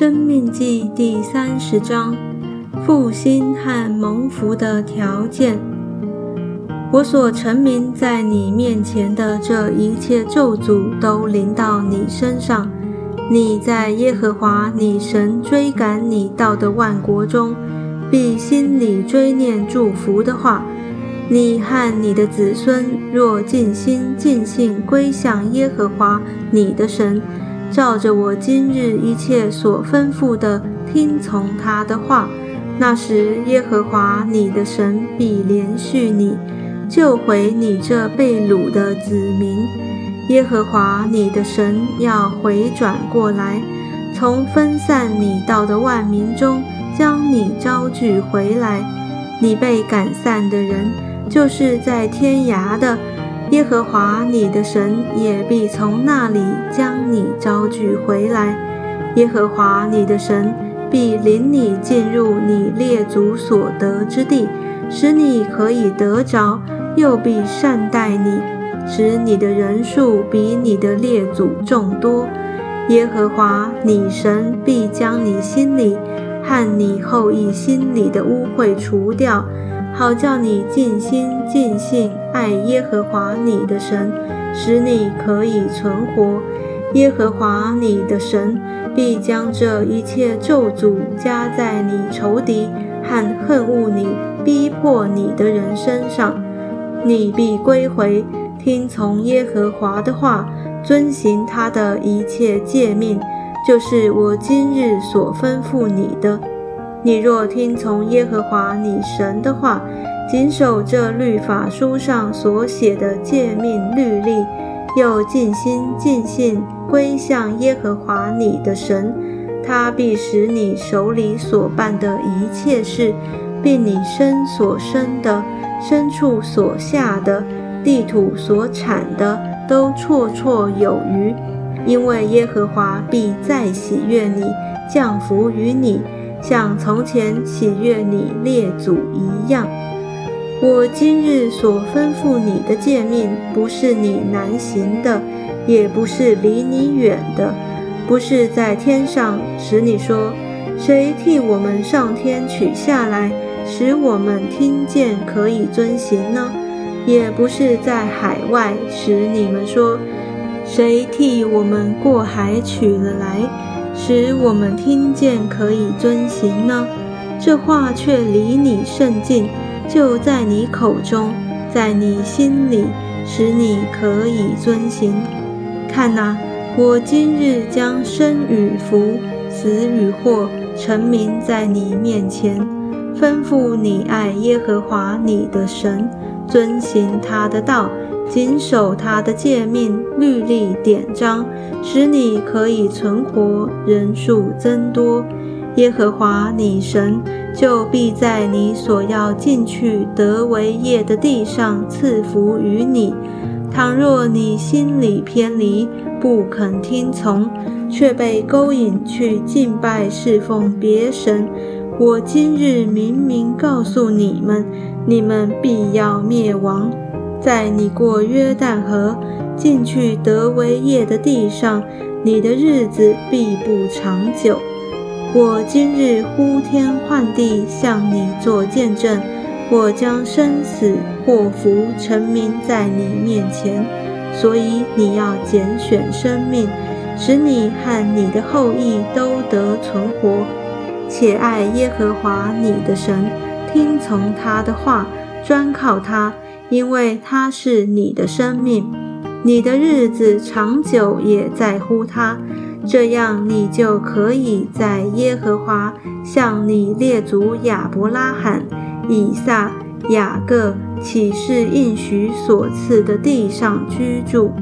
生命记第三十章：复兴和蒙福的条件。我所成名在你面前的这一切咒诅，都临到你身上。你在耶和华你神追赶你到的万国中，必心里追念祝福的话。你和你的子孙若尽心尽性归向耶和华你的神，照着我今日一切所吩咐的听从他的话，那时耶和华你的神必连续你，救回你这被掳的子民。耶和华你的神要回转过来，从分散你到的万民中将你招聚回来。你被赶散的人，就是在天涯的。耶和华你的神也必从那里将你招聚回来。耶和华你的神必领你进入你列祖所得之地，使你可以得着；又必善待你，使你的人数比你的列祖众多。耶和华你神必将你心里和你后裔心里的污秽除掉。好叫你尽心尽性爱耶和华你的神，使你可以存活。耶和华你的神必将这一切咒诅加在你仇敌和恨恶你、逼迫你的人身上。你必归回，听从耶和华的话，遵行他的一切诫命，就是我今日所吩咐你的。你若听从耶和华你神的话，谨守这律法书上所写的诫命律例，又尽心尽性归向耶和华你的神，他必使你手里所办的一切事，并你身所生的、牲畜所下的、地土所产的，都绰绰有余。因为耶和华必再喜悦你，降福于你。像从前喜悦你列祖一样，我今日所吩咐你的诫命，不是你难行的，也不是离你远的，不是在天上使你说，谁替我们上天取下来，使我们听见可以遵行呢？也不是在海外使你们说，谁替我们过海取了来。使我们听见可以遵行呢？这话却离你甚近，就在你口中，在你心里，使你可以遵行。看哪，我今日将生与福、死与祸，成名在你面前，吩咐你爱耶和华你的神，遵行他的道。谨守他的诫命、律例、典章，使你可以存活，人数增多。耶和华你神就必在你所要进去得为业的地上赐福于你。倘若你心里偏离，不肯听从，却被勾引去敬拜侍奉别神，我今日明明告诉你们，你们必要灭亡。在你过约旦河进去得为业的地上，你的日子必不长久。我今日呼天唤地向你做见证，我将生死祸福成名在你面前，所以你要拣选生命，使你和你的后裔都得存活，且爱耶和华你的神，听从他的话，专靠他。因为他是你的生命，你的日子长久也在乎他，这样你就可以在耶和华向你列祖亚伯拉罕、以撒、雅各启示应许所赐的地上居住。